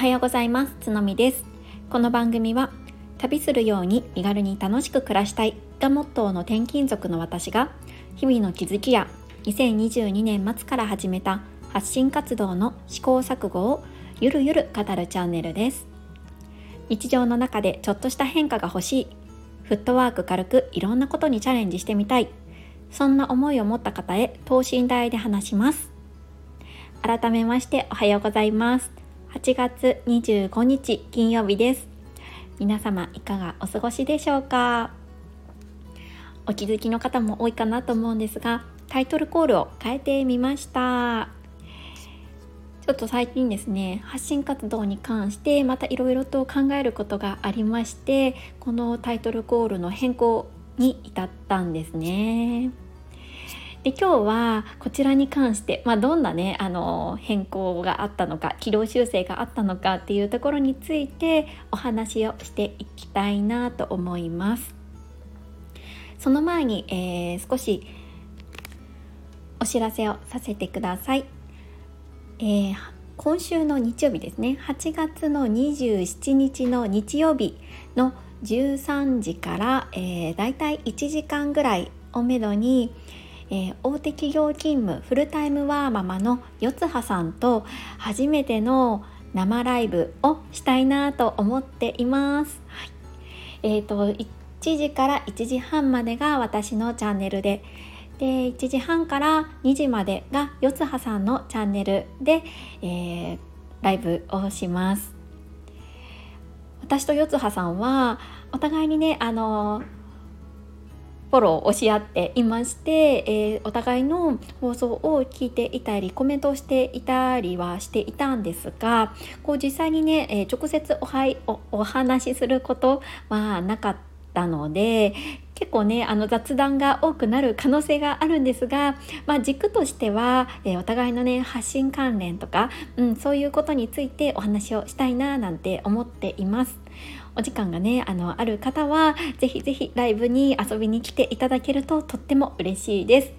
はようございます。つのみです。この番組は旅するように身軽に楽しく暮らしたいがモットーの転勤族の私が日々の気づきや2022年末から始めた発信活動の試行錯誤をゆるゆる語るチャンネルです。日常の中でちょっとした変化が欲しい。フットワーク軽くいろんなことにチャレンジしてみたい。そんな思いを持った方へ等身大で話します。改めましておはようございます。8月25日金曜日です。皆様いかがお過ごしでしょうか？お気づきの方も多いかなと思うんですがタイトルコールを変えてみました。ちょっと最近ですね発信活動に関してまたいろいろと考えることがありましてこのタイトルコールの変更に至ったんですね。で今日はこちらに関して、まあ、どんなねあの変更があったのか軌道修正があったのかっていうところについてお話をしていきたいなと思います。その前に、えー、少しお知らせをさせてください、えー、今週の日曜日ですね。8月の27日の日曜日の13時から、えー、だいたい1時間ぐらいをめどに、えー、大手企業勤務フルタイムワーママの四葉さんと初めての生ライブをしたいなと思っています。はい、えーと、1時から1時半までが私のチャンネルでで1時半から2時までが四葉さんのチャンネルで、えー、ライブをします。私と四葉さんはお互いにねあのフォローをし合っていまして、えー、お互いの放送を聞いていたりコメントをしていたりはしていたんですがこう実際にね、えー、直接おはいおお話しすることはなかったので結構ねあの雑談が多くなる可能性があるんですが、まあ、軸としては、えー、お互いのね発信関連とか、うん、そういうことについてお話をしたいななんて思っています。お時間がねあのある方はぜひぜひライブに遊びに来ていただけるととっても嬉しいです。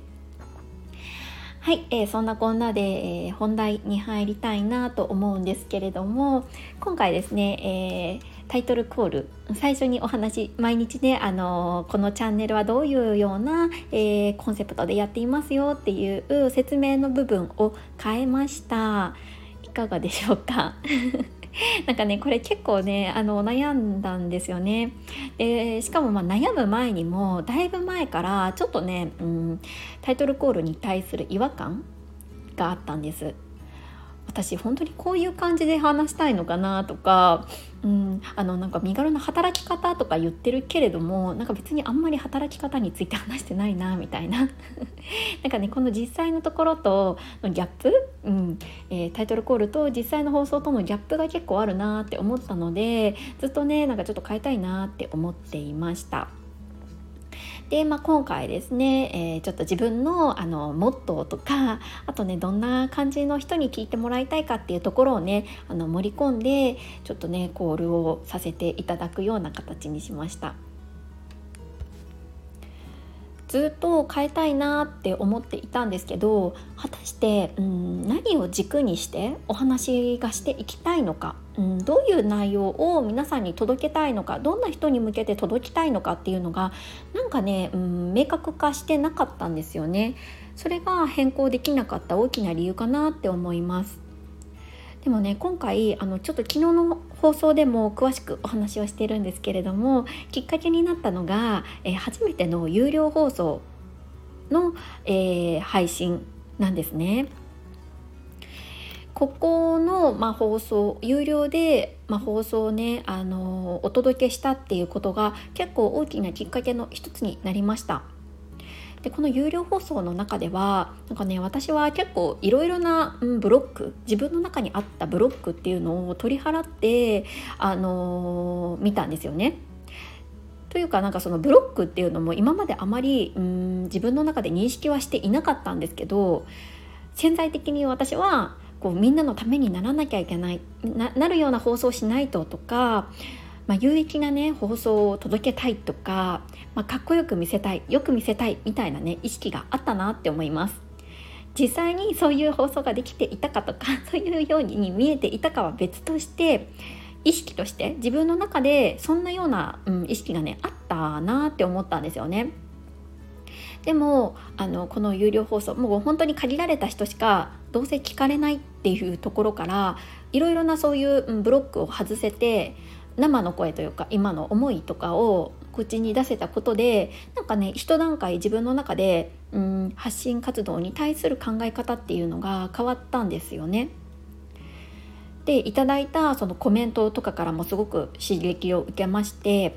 はい、えー、そんなこんなで、えー、本題に入りたいなと思うんですけれども今回ですね、えー、タイトルコール最初にお話毎日ね、あのこのチャンネルはどういうような、えコンセプトでやっていますよっていう説明の部分を変えましたいかがでしょうか？なんかねこれ結構ねあの悩んだんですよね。でしかもま悩む前にもだいぶ前からちょっとね、うん、タイトルコールに対する違和感があったんです。私本当にこういう感じで話したいのかなとか、うん、あのなんか身軽な働き方とか言ってるけれどもなんか別にあんまり働き方について話してないなみたいな。なんかねこの実際のところとのギャップ、うん。えー、タイトルコールと実際の放送とのギャップが結構あるなって思ったのでずっとねなんかちょっと変えたいなって思っていました。で、まあ、今回ですね、えー、ちょっと自分のあのモットーとかあとねどんな感じの人に聞いてもらいたいかっていうところをねあの盛り込んでちょっとねコールをさせていただくような形にしました。ずっと変えたいなって思っていたんですけど果たしてうん何を軸にしてお話がしていきたいのか、うん、どういう内容を皆さんに届けたいのかどんな人に向けて届きたいのかっていうのがなんかね、うん、明確化してなかったんですよね。それが変更できなかった大きな理由かなって思います。でもね今回あのちょっと昨日の放送でも詳しくお話をしてるんですけれどもきっかけになったのが、えー、初めての有料放送の、えー、配信なんですね。ここの、まあ、放送有料で、まあ、放送をねあのお届けしたっていうことが結構大きなきっかけの一つになりました。でこの有料放送の中ではなんかね私は結構いろいろな、ブロック自分の中にあったブロックっていうのを取り払って、あのー、見たんですよね。というかなんかそのブロックっていうのも今まであまりうん自分の中で認識はしていなかったんですけど潜在的に私はこうみんなのためにならなきゃいけないなるような放送しないととかまあ、有益なね放送を届けたいとか、まあ、かっこよく見せたいよく見せたいみたいなね意識があったなって思います。実際にそういう放送ができていたかとか そういうように見えていたかは別として意識として自分の中でそんなような、うん、意識がねあったなって思ったんですよね。でもあのこの有料放送もう本当に限られた人しかどうせ聞かれないっていうところからいろいろなそういう、うん、ブロックを外せて生の声というか今の思いとかを口に出せたことでなんかね一段階自分の中で、うん、発信活動に対する考え方っていうのが変わったんですよね。でいただいたそのコメントとかからもすごく刺激を受けまして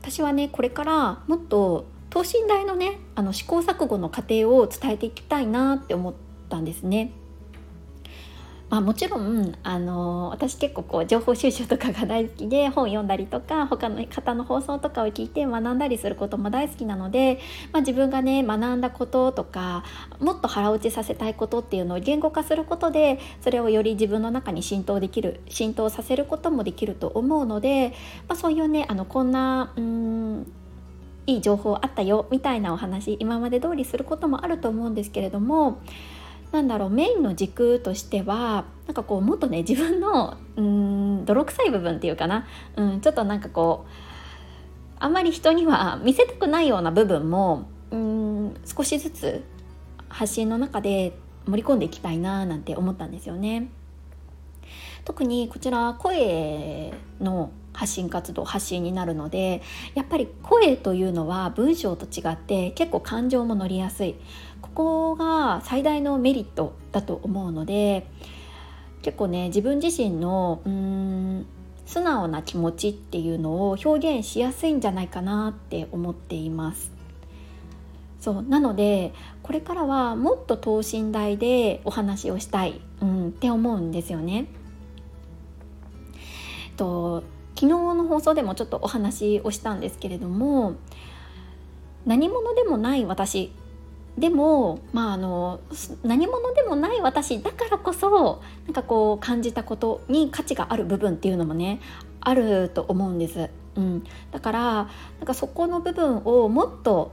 私はねこれからもっと等身大のねあの試行錯誤の過程を伝えていきたいなって思ったんですね。まあ、もちろんあの私結構こう情報収集とかが大好きで本読んだりとか他の方の放送とかを聞いて学んだりすることも大好きなので、まあ、自分がね学んだこととかもっと腹落ちさせたいことっていうのを言語化することでそれをより自分の中に浸透できる浸透させることもできると思うので、まあ、そういうねあのこんなうんいい情報あったよみたいなお話今まで通りすることもあると思うんですけれどもなんだろうメインの軸としてはなんかこうもっとね自分のうん泥臭い部分っていうかな、うん、ちょっとなんかこうあんまり人には 見せたくないような部分もうん少しずつ発信の中で盛り込んでいきたいななんて思ったんですよね。特にこちら声の発信活動発信になるのでやっぱり声というのは文章と違って結構感情も乗りやすいここが最大のメリットだと思うので結構ね自分自身のうーん素直な気持ちっていうのを表現しやすいんじゃないかなって思っていますそうなのでこれからはもっと等身大でお話をしたい、うん、って思うんですよね。と昨日の放送でもちょっとお話をしたんですけれども何者でもない私でも、まあ、あの何者でもない私だからこそなんかこう感じたことに価値がある部分っていうのもねあると思うんです。うん、だからなんかそこの部分をもっと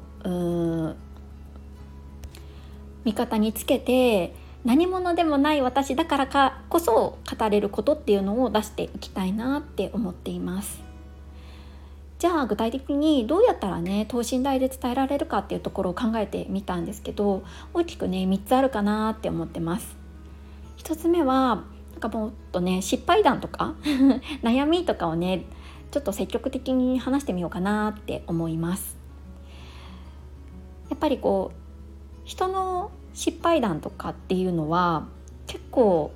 味方につけて何者でもない私だからかこそ語れることっていうのを出していきたいなって思っています。じゃあ具体的にどうやったらね等身大で伝えられるかっていうところを考えてみたんですけど大きくね3つあるかなって思ってます。1つ目はなんかもっとね失敗談とか 悩みとかをねちょっと積極的に話してみようかなって思います。やっぱりこう人の失敗談とかっていうのは結構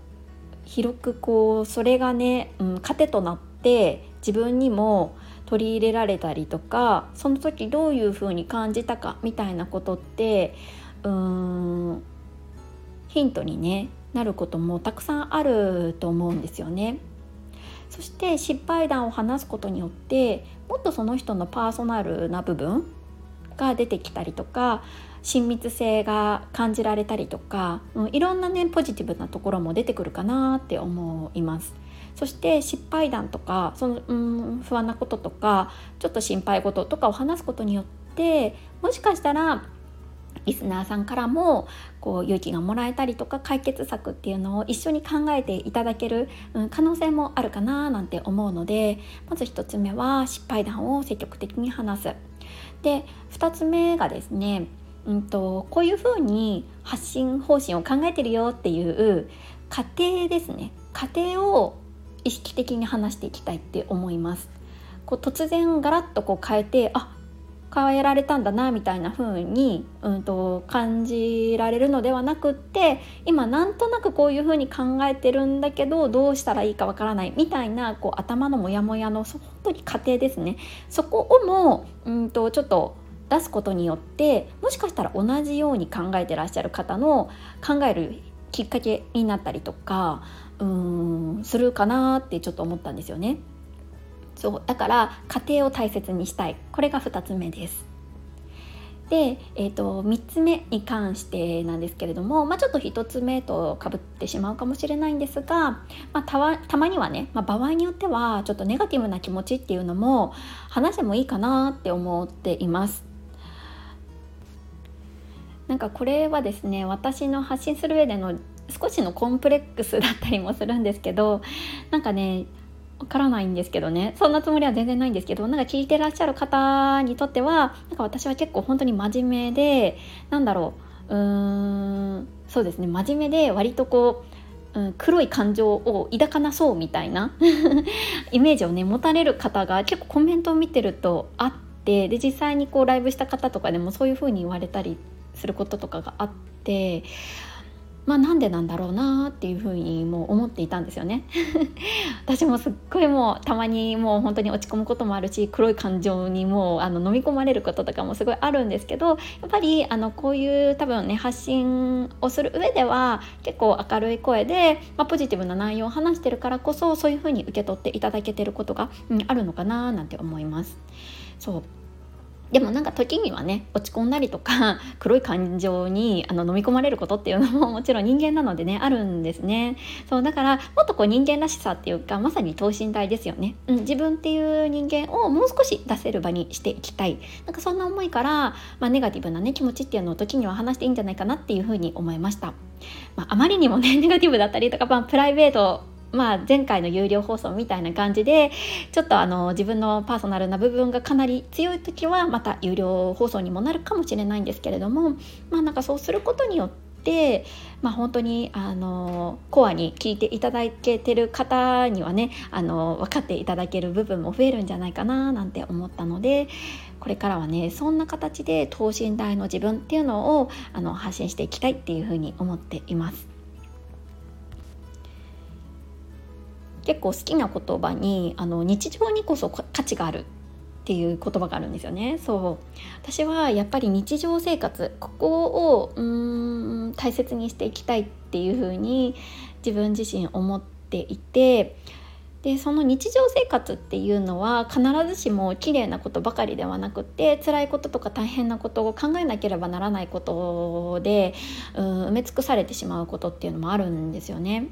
広くこうそれがね、うん、糧となって自分にも取り入れられたりとかその時どういうふうに感じたかみたいなことってうーんヒントに、ね、なることもたくさんあると思うんですよね。そして失敗談を話すことによってもっとその人のパーソナルな部分が出てきたりとか親密性が感じられたりとか、うん、いろんなねポジティブなところも出てくるかなって思います。そして失敗談とかそのうん不安なこととかちょっと心配事とかを話すことによってもしかしたらリスナーさんからもこう勇気がもらえたりとか解決策っていうのを一緒に考えていただける、うん、可能性もあるかななんて思うのでまず1つ目は失敗談を積極的に話す。で2つ目がですねうんと、こういうふうに発信方針を考えてるよっていう過程ですね。過程を意識的に話していきたいって思います。こう突然ガラッとこう変えてあ変えられたんだなみたいな風に、うんと、感じられるのではなくって今なんとなくこういう風に考えてるんだけどどうしたらいいかわからないみたいなこう頭のモヤモヤの本当に過程ですね。そこをも、うんとちょっと出すことによってもしかしたら同じように考えてらっしゃる方の考えるきっかけになったりとかうーんするかなってちょっと思ったんですよね。そうだから家庭を大切にしたいこれが2つ目です。で、えーと、3つ目に関してなんですけれども、まあ、ちょっと1つ目とかぶってしまうかもしれないんですが、まあ、たわたまにはね、まあ、場合によってはちょっとネガティブな気持ちっていうのも話してもいいかなって思っています。なんかこれはですね私の発信する上での少しのコンプレックスだったりもするんですけどなんかねわからないんですけどね。そんなつもりは全然ないんですけどなんか聞いてらっしゃる方にとってはなんか私は結構本当に真面目でなんだろううーんそうですね真面目で割とこう、うん、黒い感情を抱かなそうみたいな イメージをね持たれる方が結構コメントを見てるとあってで実際にこうライブした方とかでもそういう風に言われたりすることとかがあってまあなんでなんだろうなっていうふうにもう思っていたんですよね 私もすっごいもうたまにもう本当に落ち込むこともあるし黒い感情にもうあの飲み込まれることとかもすごいあるんですけどやっぱりあのこういう多分ね発信をする上では結構明るい声で、まあ、ポジティブな内容を話してるからこそそういうふうに受け取っていただけてることが、うん、あるのかななんて思います。そうでもなんか時にはね落ち込んだりとか 黒い感情にあの飲み込まれることっていうのももちろん人間なのでねあるんですね。そうだからもっとこう人間らしさっていうかまさに等身大ですよね、うん、自分っていう人間をもう少し出せる場にしていきたい。なんかそんな思いから、まあ、ネガティブなね気持ちっていうのを時には話していいんじゃないかなっていうふうに思いました、まあ、あまりにもね ネガティブだったりとか、まあ、プライベートまあ、前回の有料放送みたいな感じでちょっとあの自分のパーソナルな部分がかなり強い時はまた有料放送にもなるかもしれないんですけれどもまあなんかそうすることによってまあ、本当にあのコアに聞いていただけてる方にはねあの分かっていただける部分も増えるんじゃないかななんて思ったのでこれからはねそんな形で等身大の自分っていうのをあの発信していきたいっていうふうに思っています。結構好きな言葉にあの日常にこそ価値があるっていう言葉があるんですよね。そう。私はやっぱり日常生活ここをうん大切にしていきたいっていうふうに自分自身思っていてでその日常生活っていうのは必ずしも綺麗なことばかりではなくて辛いこととか大変なことを考えなければならないことでうん埋め尽くされてしまうことっていうのもあるんですよね。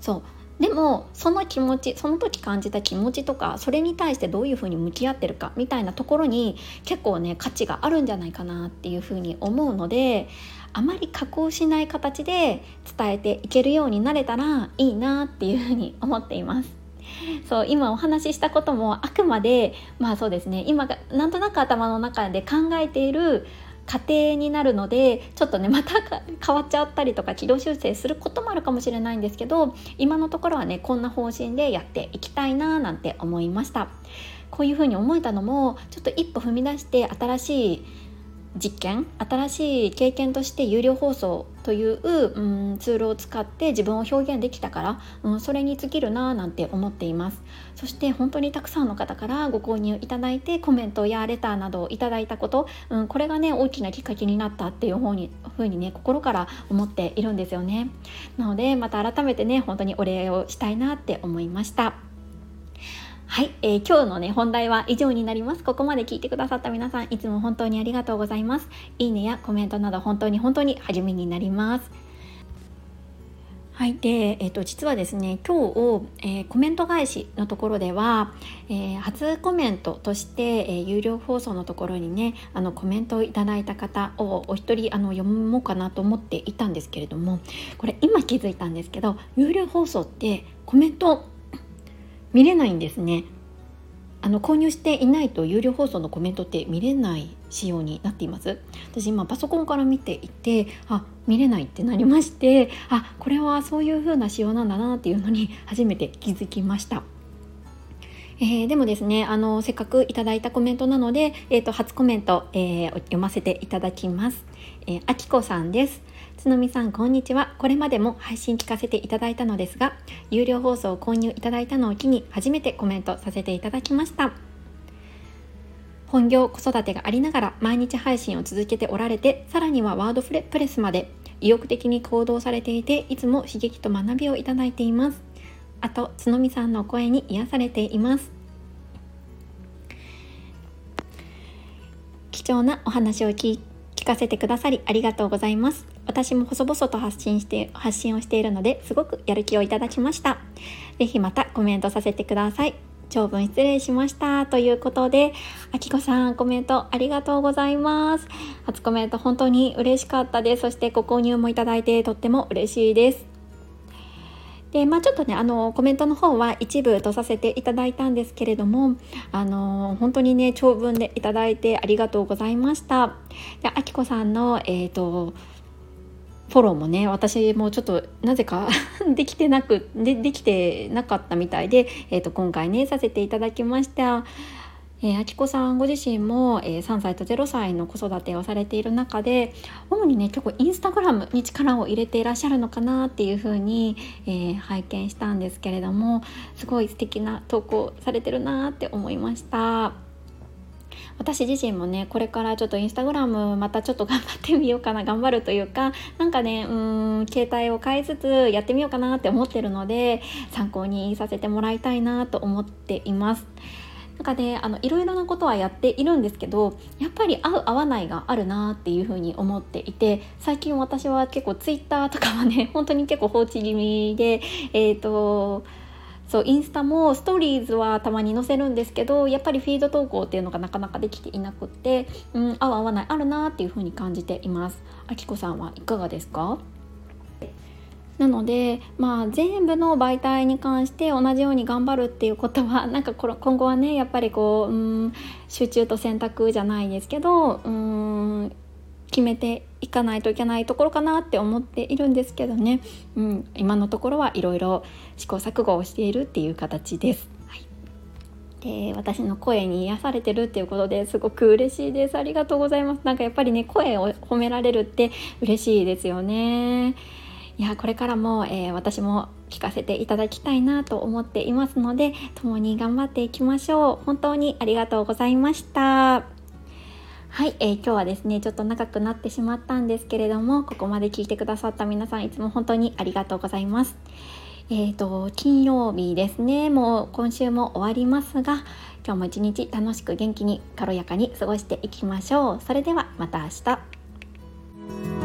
そう。でもその気持ちその時感じた気持ちとかそれに対してどういうふうに向き合ってるかみたいなところに結構ね価値があるんじゃないかなっていうふうに思うのであまり加工しない形で伝えていけるようになれたらいいなっていうふうに思っています。そう今お話ししたこともあくまでまあそうですね今がなんとなく頭の中で考えている過程になるのでちょっとねまた 変わっちゃったりとか軌道修正することもあるかもしれないんですけど今のところはねこんな方針でやっていきたいななんて思いました。こういうふうに思えたのもちょっと一歩踏み出して新しい実験新しい経験として有料放送という、うん、ツールを使って自分を表現できたから、うん、それに尽きるななんて思っています。そして本当にたくさんの方からご購入いただいてコメントやレターなどをいただいたこと、うん、これがね大きなきっかけになったっていう方にふうにね心から思っているんですよね。なのでまた改めてね本当にお礼をしたいなって思いました。はい、えー、今日のね本題は以上になります。ここまで聞いてくださった皆さんいつも本当にありがとうございます。いいねやコメントなど本当に本当に励みになります。はいで、えーと、実はですね今日、えー、コメント返しのところでは、えー、初コメントとして、えー、有料放送のところにねあのコメントをいただいた方をお一人あの読もうかなと思っていたんですけれどもこれ今気づいたんですけど有料放送ってコメント見れないんですね。あの購入していないと有料放送のコメントって見れない仕様になっています。私今パソコンから見ていてあ見れないってなりましてあこれはそういう風な仕様なんだなっていうのに 初めて気づきました。えー、でもですねあのせっかくいただいたコメントなので、えーと、初コメント、えー、読ませていただきます、えー、あきこさんです。つのみさんこんにちは。これまでも配信聞かせていただいたのですが有料放送を購入いただいたのを機に初めてコメントさせていただきました。本業子育てがありながら毎日配信を続けておられてさらにはワードプレスまで意欲的に行動されていていつも刺激と学びをいただいています。あとつのみさんの声に癒されています。貴重なお話を聞かせてくださりありがとうございます。私も細々と発信して発信をしているのですごくやる気をいただきました。是非またコメントさせてください。長文失礼しましたということであきこさんコメントありがとうございます。初コメント本当に嬉しかったです。そしてご購入もいただいてとっても嬉しいです。でまあ、ちょっとねあのコメントの方は一部とさせていただいたんですけれどもあの本当にね長文でいただいてありがとうございました。であきこさんのえっ、ー、とフォローもね私もちょっとなぜか できてなくでできてなかったみたいで、えーと今回ねさせていただきましたえー、あきこさんご自身も、えー、3歳と0歳の子育てをされている中で主にね結構インスタグラムに力を入れていらっしゃるのかなっていうふうに、えー、拝見したんですけれどもすごい素敵な投稿されてるなって思いました。私自身もねこれからちょっとインスタグラムまたちょっと頑張ってみようかな頑張るというかなんかねうん携帯を変えつつやってみようかなって思ってるので参考にさせてもらいたいなと思っています。なんかねあのいろいろなことはやっているんですけどやっぱり合う合わないがあるなっていうふうに思っていて最近私は結構ツイッターとかはね本当に結構放置気味でえっ、ー、とそうインスタもストーリーズはたまに載せるんですけどやっぱりフィード投稿っていうのがなかなかできていなくって、うん、合う合わないあるなっていうふうに感じています。あきこさんはいかがですか？なので、まあ、全部の媒体に関して同じように頑張るっていうことは なんかこ今後はねやっぱりこううん集中と選択じゃないですけどうん決めていかないといけないところかなって思っているんですけどね、うん、今のところはいろいろ試行錯誤をしているっていう形です。で私の声に癒されてるっていうことですごく嬉しいです。ありがとうございます。なんかやっぱりね声を褒められるって嬉しいですよね。いやこれからも、えー、私も聞かせていただきたいなと思っていますので共に頑張っていきましょう。本当にありがとうございました。はい、えー、今日はですねちょっと長くなってしまったんですけれどもここまで聞いてくださった皆さんいつも本当にありがとうございます。えーと金曜日ですねもう今週も終わりますが今日も一日楽しく元気に軽やかに過ごしていきましょう。それではまた明日。